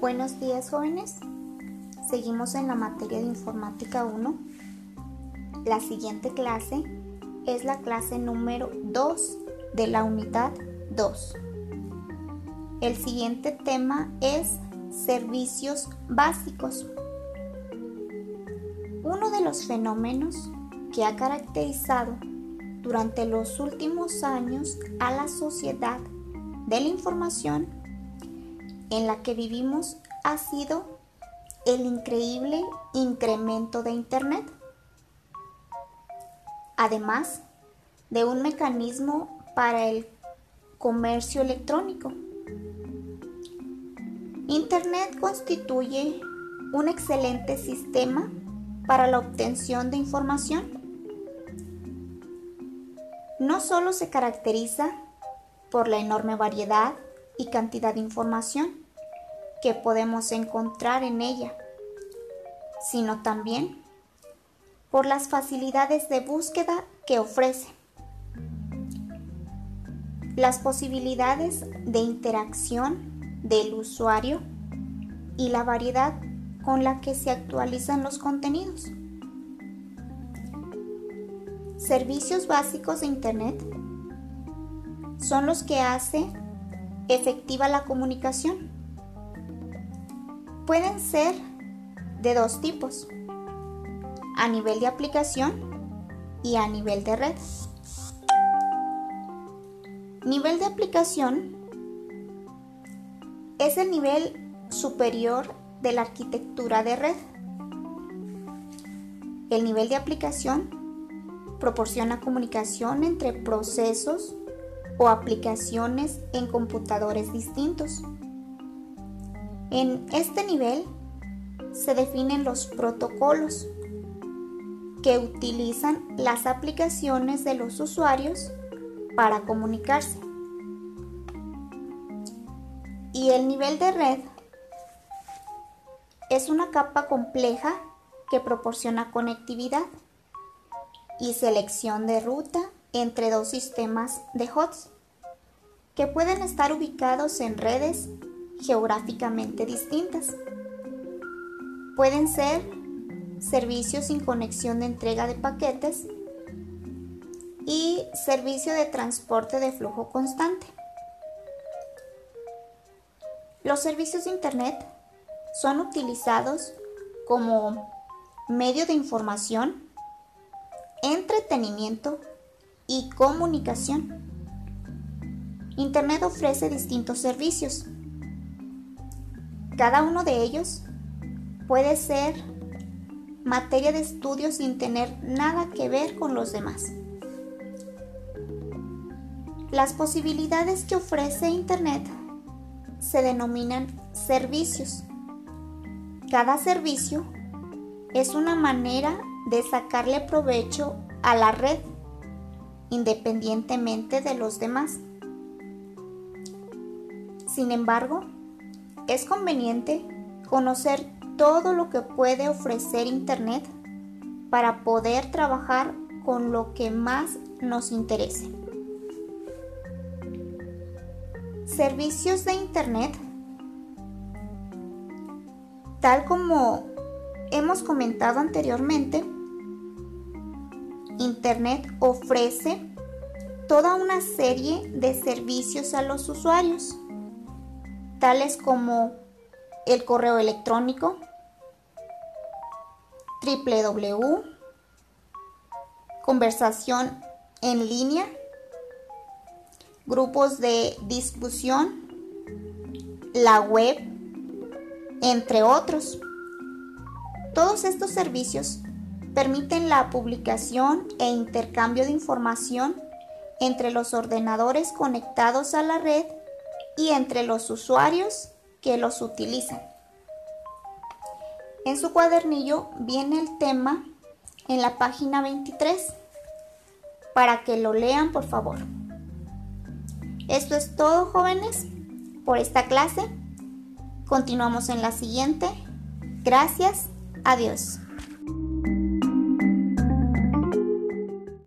Buenos días jóvenes. Seguimos en la materia de informática 1. La siguiente clase es la clase número 2 de la unidad 2. El siguiente tema es servicios básicos. Uno de los fenómenos que ha caracterizado durante los últimos años a la sociedad de la información en la que vivimos ha sido el increíble incremento de Internet. Además de un mecanismo para el comercio electrónico. Internet constituye un excelente sistema para la obtención de información. No solo se caracteriza por la enorme variedad y cantidad de información que podemos encontrar en ella, sino también por las facilidades de búsqueda que ofrece. Las posibilidades de interacción del usuario y la variedad con la que se actualizan los contenidos. Servicios básicos de Internet son los que hace efectiva la comunicación. Pueden ser de dos tipos, a nivel de aplicación y a nivel de red. Nivel de aplicación es el nivel superior de la arquitectura de red. El nivel de aplicación proporciona comunicación entre procesos o aplicaciones en computadores distintos. En este nivel se definen los protocolos que utilizan las aplicaciones de los usuarios para comunicarse. Y el nivel de red es una capa compleja que proporciona conectividad y selección de ruta entre dos sistemas de HOTS que pueden estar ubicados en redes geográficamente distintas. Pueden ser servicios sin conexión de entrega de paquetes y servicio de transporte de flujo constante. Los servicios de Internet son utilizados como medio de información, entretenimiento y comunicación. Internet ofrece distintos servicios. Cada uno de ellos puede ser materia de estudio sin tener nada que ver con los demás. Las posibilidades que ofrece Internet se denominan servicios. Cada servicio es una manera de sacarle provecho a la red independientemente de los demás. Sin embargo, es conveniente conocer todo lo que puede ofrecer Internet para poder trabajar con lo que más nos interese. Servicios de Internet Tal como hemos comentado anteriormente, Internet ofrece toda una serie de servicios a los usuarios, tales como el correo electrónico, www, conversación en línea, grupos de discusión, la web, entre otros. Todos estos servicios permiten la publicación e intercambio de información entre los ordenadores conectados a la red y entre los usuarios que los utilizan. En su cuadernillo viene el tema en la página 23 para que lo lean por favor. Esto es todo jóvenes por esta clase. Continuamos en la siguiente. Gracias. Adiós.